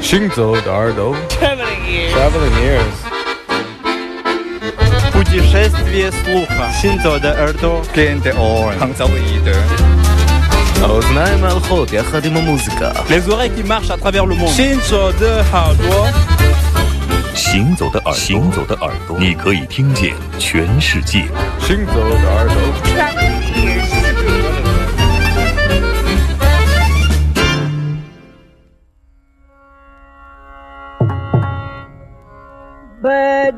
行走的耳朵 Traveling ears. Traveling ears Путешествие слуха. Синто де Эрдо. Кенте Орен. Хангзалиде האוזניים ההלכות יחד עם המוזיקה. Les oreilles qui marchent à travers le monde. Shinzo de Hardwa. 行走的耳朵，行走的耳朵，你可以听见全世界。行走的耳朵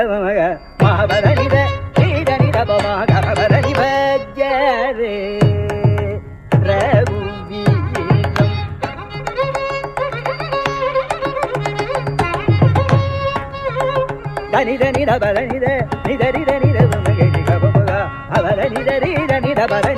தமக மாபரணித ஸ்ரீதனித பமாகபரணி பஜ்யரே நித நித பர நித நித நித நித அவர நித ரீத நித பர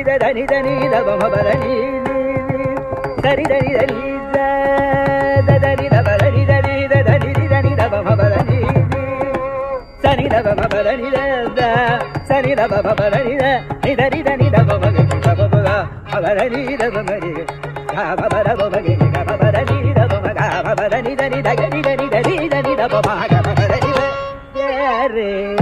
దని దని దని దమ బలని సరి దని దని దని దబలని దని దని దని దమ బలని సరి దమ బలని సరి దమ బలని ని దని దని దమ బని దమ బలని దమ బని దమ బని దమ బని దమ బని దని దని దని దని దని దని దమ బని రే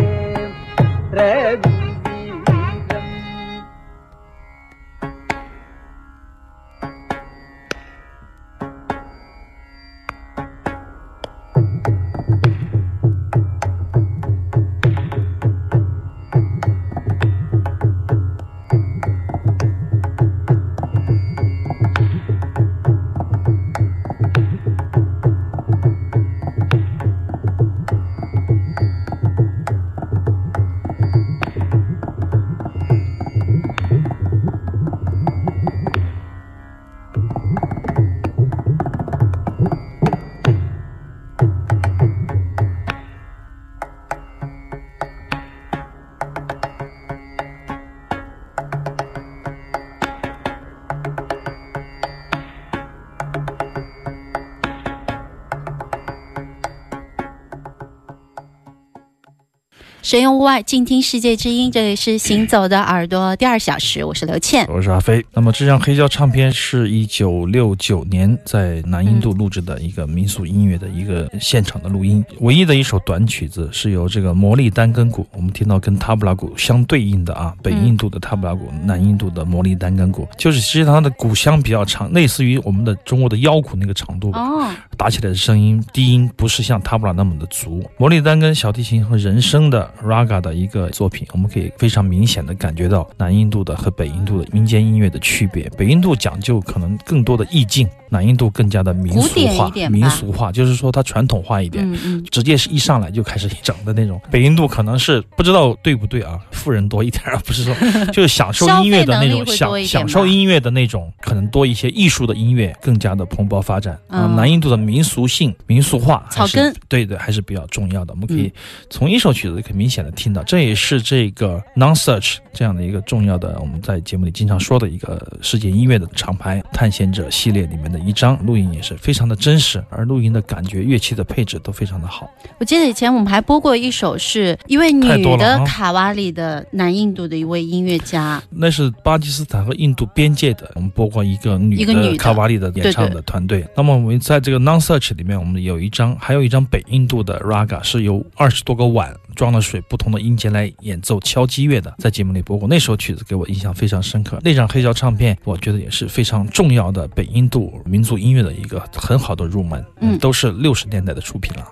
神游屋外，静听世界之音。这里是行走的耳朵第二小时，我是刘倩。我是阿飞。那么这张黑胶唱片是一九六九年在南印度录制的一个民俗音乐的一个现场的录音，唯一的一首短曲子是由这个魔力单根鼓，我们听到跟塔布拉鼓相对应的啊，北印度的塔布拉鼓，南印度的魔力单根鼓，就是其实际上它的鼓箱比较长，类似于我们的中国的腰鼓那个长度吧。哦，打起来的声音低音不是像塔布拉那么的足。魔力单根小提琴和人声的 raga 的一个作品，我们可以非常明显的感觉到南印度的和北印度的民间音乐的区别。北印度讲究可能更多的意境，南印度更加的民俗化民俗化就是说它传统化一点。嗯嗯，直接是一上来就开始整的那种，北印度可能是不知道对不对啊，富人多一点，而不是说就是享受音乐的那种享享受音乐的那种，可能多一些艺术的音乐更加的蓬勃发展啊。嗯南印度的民俗性、民俗化还是草根对对还是比较重要的。我们可以嗯从一首曲子可以明显的听到，这也是这个 Non Search 这样的一个重要的我们在节目里经常说的一个世界音乐的厂牌探险者系列里面的一张录音，也是非常的真实，而录音的感觉、乐器的配置都非常的好。我记得以前我们还播过一首是一位女的卡瓦里的南印度的一位音乐家，那是巴基斯坦和印度边界的，我们播过一个女的卡瓦里的演唱的团队。那么我们在这个 Non Search 里面，我们有一张，还有一张北印度的 Raga 是由二十多个碗装了水，不同的音节来演奏敲击乐的，在节目里播过。那首曲子给我印象非常深刻。那张黑胶唱片，我觉得也是非常重要的北印度民族音乐的一个很好的入门。嗯都是六十年代的出品了。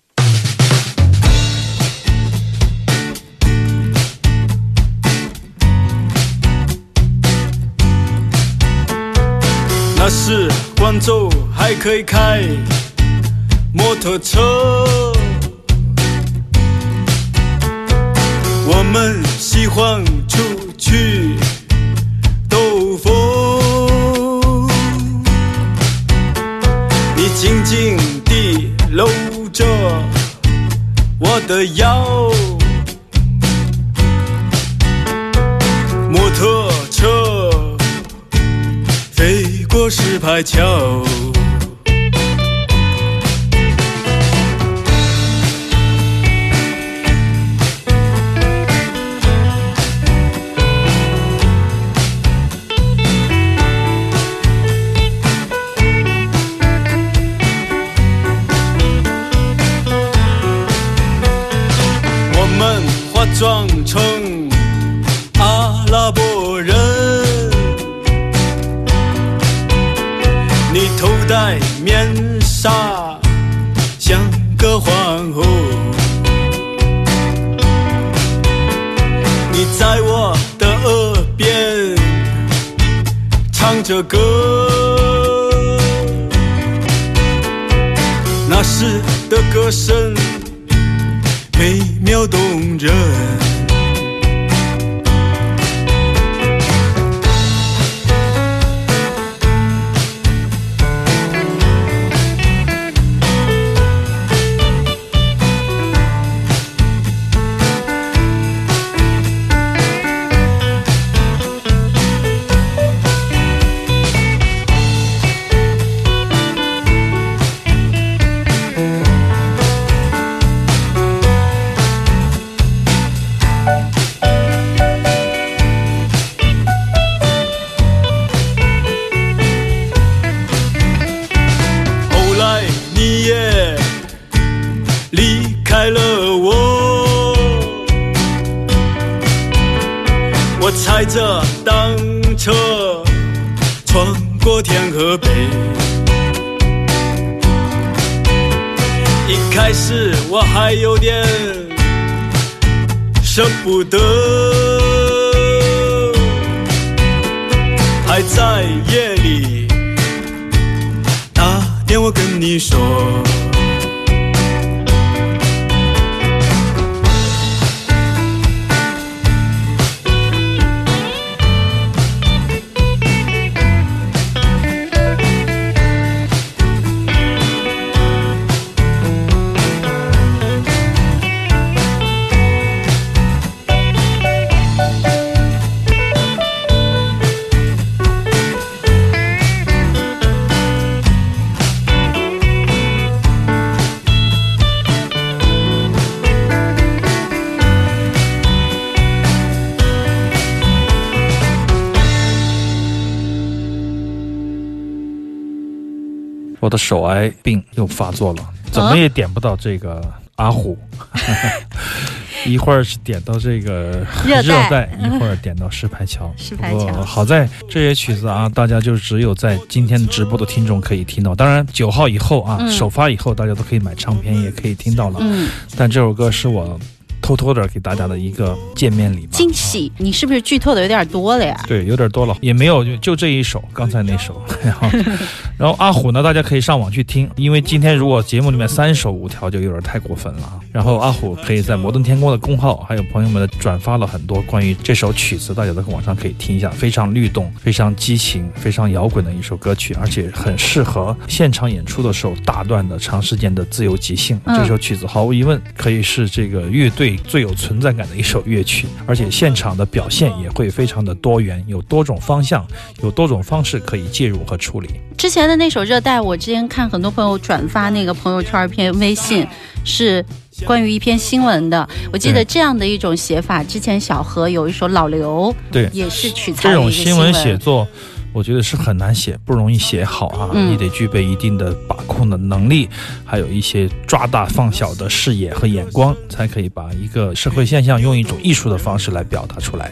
那是广州还可以开摩托车，我们喜欢出去兜风。你紧紧地搂着我的腰，摩托车。飞过石牌桥。头戴面纱，像个皇后。你在我的耳边唱着歌，那时的歌声美妙动人。在夜里。打电我跟你说，我的手癌病又发作了，怎么也点不到这个阿虎。一会儿是点到这个热带带，一会儿点到石牌桥。石牌桥不过好在这些曲子啊，大家就只有在今天直播的听众可以听到。当然九号以后啊，嗯首发以后大家都可以买唱片，也可以听到了。嗯，但这首歌是我偷偷的给大家的一个见面礼吧。惊喜，你是不是剧透的有点多了呀？对，有点多了，也没有就就这一首，刚才那首，然后，然后阿虎呢，大家可以上网去听，因为今天如果节目里面三首五条就有点太过分了啊。然后阿虎可以在摩登天空的公号，还有朋友们的转发了很多关于这首曲子，大家在网上可以听一下，非常律动、非常激情、非常摇滚的一首歌曲，而且很适合现场演出的时候大段的长时间的自由即兴。嗯这首曲子毫无疑问可以是这个乐队最有存在感的一首乐曲，而且现场的表现也会非常的多元，有多种方向，有多种方式可以介入和处理。之前的那首《热带》，我之前看很多朋友转发那个朋友圈一篇微信，是关于一篇新闻的。我记得这样的一种写法，之前小何有一首《老刘》，对也是取材这种新闻闻写作，我觉得是很难写，不容易写好啊。嗯你得具备一定的把控的能力，还有一些抓大放小的视野和眼光，才可以把一个社会现象用一种艺术的方式来表达出来。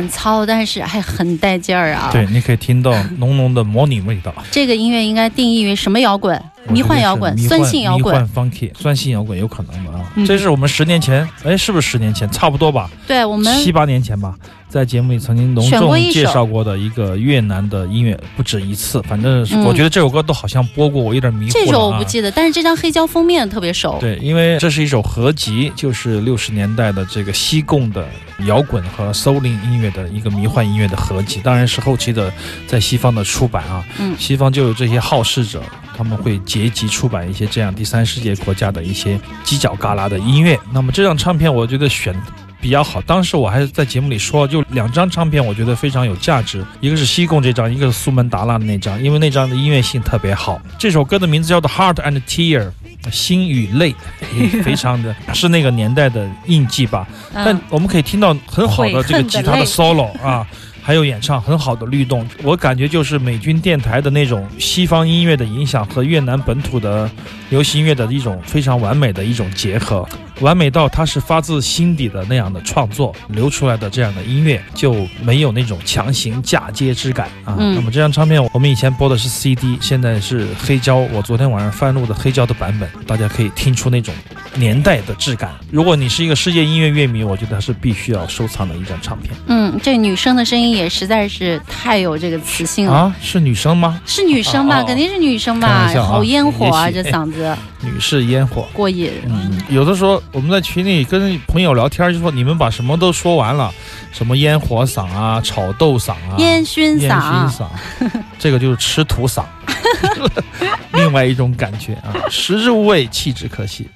很糙，但是还很带劲儿啊。对，，你可以听到浓浓的模拟味道。这个音乐应该定义为什么摇滚？迷幻摇滚酸性摇滚迷幻。funky、酸性摇滚有可能的啊。嗯这是我们十年前，哎，是不是十年前？差不多吧，对我们七八年前吧，在节目里曾经隆重介绍过的一个越南的音乐，不止一次。反正我觉得这首歌都好像播过，我有点迷糊了、啊。这首我不记得，但是这张黑胶封面特别熟。对，因为这是一首合集，就是六十年代的这个西贡的摇滚和 souling 音乐的一个迷幻音乐的合集，当然是后期的在西方的出版啊。嗯西方就有这些好事者，他们会结集出版一些这样第三世界国家的一些犄角旮旯的音乐。那么这张唱片，我觉得选。比较好，当时我还是在节目里说，就两张唱片，我觉得非常有价值，一个是西贡这张，一个是苏门答腊的那张，因为那张的音乐性特别好。这首歌的名字叫做《Heart and Tear》，心与泪，非常的是那个年代的印记吧。但嗯，我们可以听到很好的这个吉他的 solo 啊，还有演唱很好的律动。我感觉就是美军电台的那种西方音乐的影响和越南本土的流行音乐的一种非常完美的一种结合，完美到它是发自心底的那样的创作流出来的这样的音乐就没有那种强行嫁接之感啊。嗯那么这张唱片我们以前播的是 CD，现在是黑胶。我昨天晚上翻录的黑胶的版本，大家可以听出那种年代的质感。如果你是一个世界音乐乐迷，我觉得是必须要收藏的一张唱片嗯，这女生的声音也实在是太有这个磁性了。啊。是女生吗？是女生吧？肯定是女生吧好烟火啊，这嗓子女士烟火。过瘾。嗯，有的时候我们在群里跟朋友聊天，就说你们把什么都说完了，什么烟火嗓啊、炒豆嗓啊、烟熏嗓烟熏，嗓，这个就是吃土嗓，另外一种感觉啊，食之无味，弃之可惜。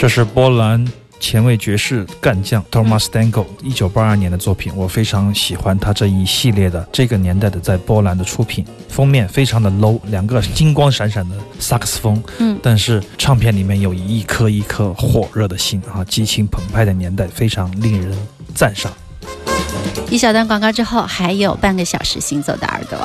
这是波兰前卫爵士干将 Thomas Stango 一九八二年的作品，我非常喜欢他这一系列的这个年代的在波兰的出品。封面非常的 low，两个金光闪闪的萨克斯风，嗯但是唱片里面有一颗一颗火热的心啊，激情澎湃的年代，非常令人赞赏。一小段广告之后，还有半个小时行走的耳朵。